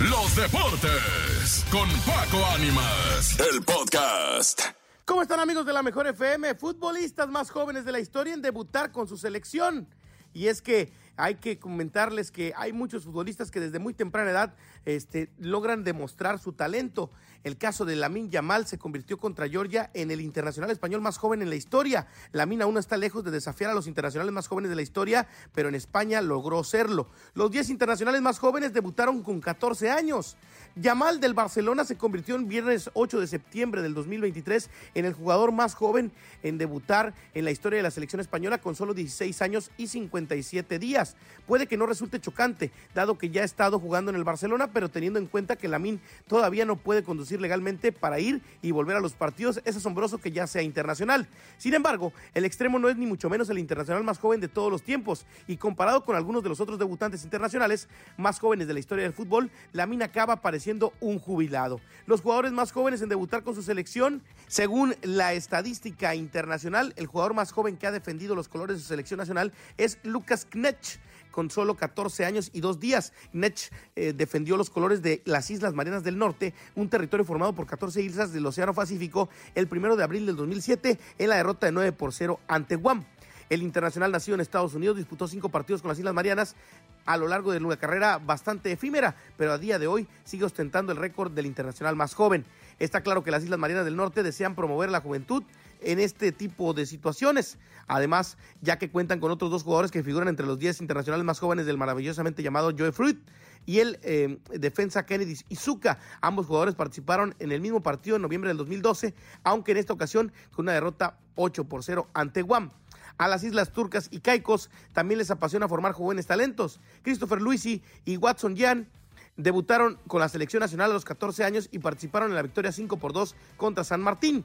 los deportes con Paco Ánimas, el podcast. ¿Cómo están amigos de la Mejor FM? Futbolistas más jóvenes de la historia en debutar con su selección. Y es que hay que comentarles que hay muchos futbolistas que desde muy temprana edad este, logran demostrar su talento. El caso de Lamin Yamal se convirtió contra Georgia en el internacional español más joven en la historia. Lamin aún está lejos de desafiar a los internacionales más jóvenes de la historia, pero en España logró serlo. Los 10 internacionales más jóvenes debutaron con 14 años. Yamal del Barcelona se convirtió en viernes 8 de septiembre del 2023 en el jugador más joven en debutar en la historia de la selección española con solo 16 años y 57 días. Puede que no resulte chocante, dado que ya ha estado jugando en el Barcelona, pero teniendo en cuenta que Lamin todavía no puede conducir legalmente para ir y volver a los partidos, es asombroso que ya sea internacional. Sin embargo, el extremo no es ni mucho menos el internacional más joven de todos los tiempos, y comparado con algunos de los otros debutantes internacionales más jóvenes de la historia del fútbol, Lamin acaba pareciendo un jubilado. Los jugadores más jóvenes en debutar con su selección, según la estadística internacional, el jugador más joven que ha defendido los colores de su selección nacional es Lucas Knech con solo 14 años y dos días. Nech eh, defendió los colores de las Islas Marianas del Norte, un territorio formado por 14 islas del Océano Pacífico, el primero de abril del 2007 en la derrota de 9 por 0 ante Guam. El internacional nacido en Estados Unidos disputó cinco partidos con las Islas Marianas a lo largo de una carrera bastante efímera, pero a día de hoy sigue ostentando el récord del internacional más joven. Está claro que las Islas Marianas del Norte desean promover la juventud en este tipo de situaciones. Además, ya que cuentan con otros dos jugadores que figuran entre los 10 internacionales más jóvenes del maravillosamente llamado Joe Fruit y el eh, defensa Kennedy Izuka. Ambos jugadores participaron en el mismo partido en noviembre del 2012, aunque en esta ocasión con una derrota 8 por 0 ante Guam. A las islas turcas y caicos también les apasiona formar jóvenes talentos. Christopher Luisi y Watson Jan debutaron con la selección nacional a los 14 años y participaron en la victoria 5 por 2 contra San Martín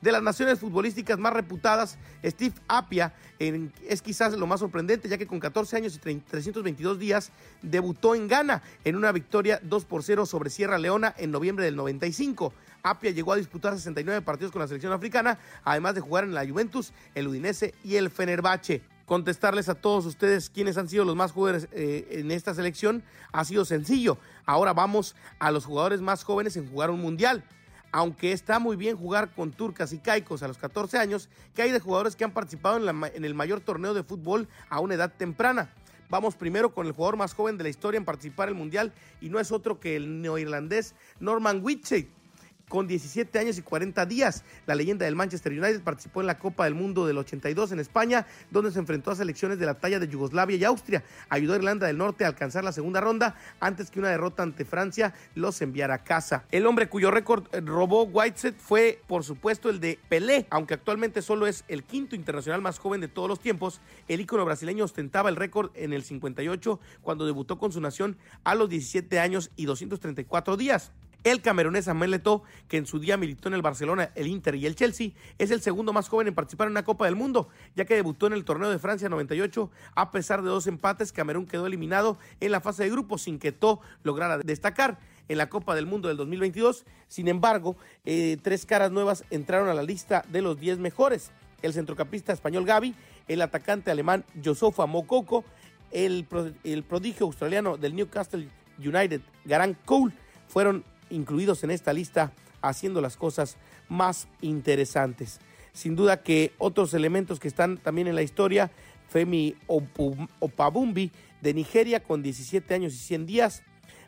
de las naciones futbolísticas más reputadas, Steve Apia es quizás lo más sorprendente, ya que con 14 años y 322 días debutó en Ghana en una victoria 2 por 0 sobre Sierra Leona en noviembre del 95. Apia llegó a disputar 69 partidos con la selección africana, además de jugar en la Juventus, el Udinese y el Fenerbahce contestarles a todos ustedes quiénes han sido los más jóvenes eh, en esta selección ha sido sencillo. Ahora vamos a los jugadores más jóvenes en jugar un mundial aunque está muy bien jugar con turcas y caicos a los 14 años, que hay de jugadores que han participado en, el mayor torneo de fútbol a una edad temprana. Vamos primero con el jugador más joven de la historia en participar en el Mundial y no es otro que el neoirlandés Norman Whitchett, con 17 años y 40 días. La leyenda del Manchester United participó en la Copa del Mundo del 82 en España, donde se enfrentó a selecciones de la talla de Yugoslavia y Austria. Ayudó a Irlanda del Norte a alcanzar la segunda ronda antes que una derrota ante Francia los enviara a casa. El hombre cuyo récord eh, robó Whiteset fue, por supuesto, el de Pelé, aunque actualmente solo es el quinto internacional más joven de todos los tiempos. El ícono brasileño ostentaba el récord en el 58 cuando debutó con su nación a los 17 años y 234 días. El camerunés Samuel Leto, que en su día militó en el Barcelona, el Inter y el Chelsea, es el segundo más joven en participar en una Copa del Mundo, ya que debutó en el torneo de Francia 98. A pesar de dos empates, Camerún quedó eliminado en la fase de grupos sin que To lograra destacar en la Copa del Mundo del 2022. Sin embargo, eh, tres caras nuevas entraron a la lista de los 10 mejores. El centrocampista español Gaby, el atacante alemán Josofa Mokoko, el, el prodigio australiano del Newcastle United, Garant Cole, fueron incluidos en esta lista haciendo las cosas más interesantes. Sin duda que otros elementos que están también en la historia, Femi Opabumbi de Nigeria con 17 años y 100 días,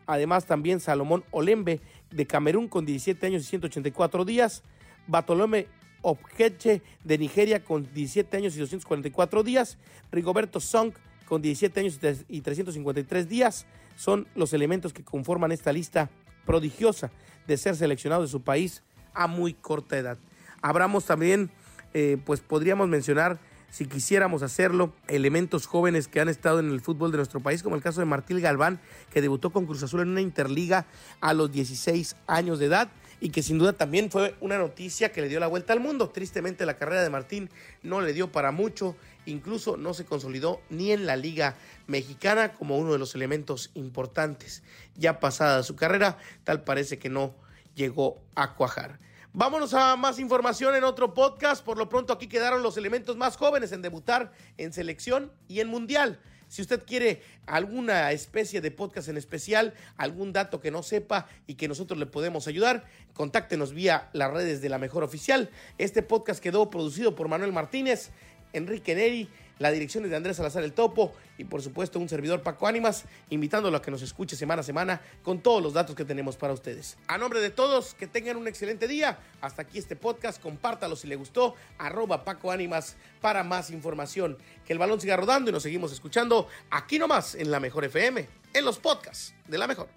además también Salomón Olembe de Camerún con 17 años y 184 días, Batolome Objeche de Nigeria con 17 años y 244 días, Rigoberto Song con 17 años y 353 días, son los elementos que conforman esta lista prodigiosa de ser seleccionado de su país a muy corta edad. Abramos también, eh, pues podríamos mencionar, si quisiéramos hacerlo, elementos jóvenes que han estado en el fútbol de nuestro país, como el caso de Martín Galván, que debutó con Cruz Azul en una interliga a los 16 años de edad y que sin duda también fue una noticia que le dio la vuelta al mundo. Tristemente la carrera de Martín no le dio para mucho, incluso no se consolidó ni en la liga mexicana como uno de los elementos importantes. Ya pasada su carrera, tal parece que no llegó a cuajar. Vámonos a más información en otro podcast. Por lo pronto aquí quedaron los elementos más jóvenes en debutar en selección y en mundial. Si usted quiere alguna especie de podcast en especial, algún dato que no sepa y que nosotros le podemos ayudar, contáctenos vía las redes de la Mejor Oficial. Este podcast quedó producido por Manuel Martínez, Enrique Neri la dirección es de Andrés Salazar el Topo y por supuesto un servidor Paco Ánimas, invitándolo a que nos escuche semana a semana con todos los datos que tenemos para ustedes. A nombre de todos, que tengan un excelente día. Hasta aquí este podcast, compártalo si le gustó, arroba Paco Ánimas para más información. Que el balón siga rodando y nos seguimos escuchando aquí nomás en la Mejor FM, en los podcasts de la Mejor.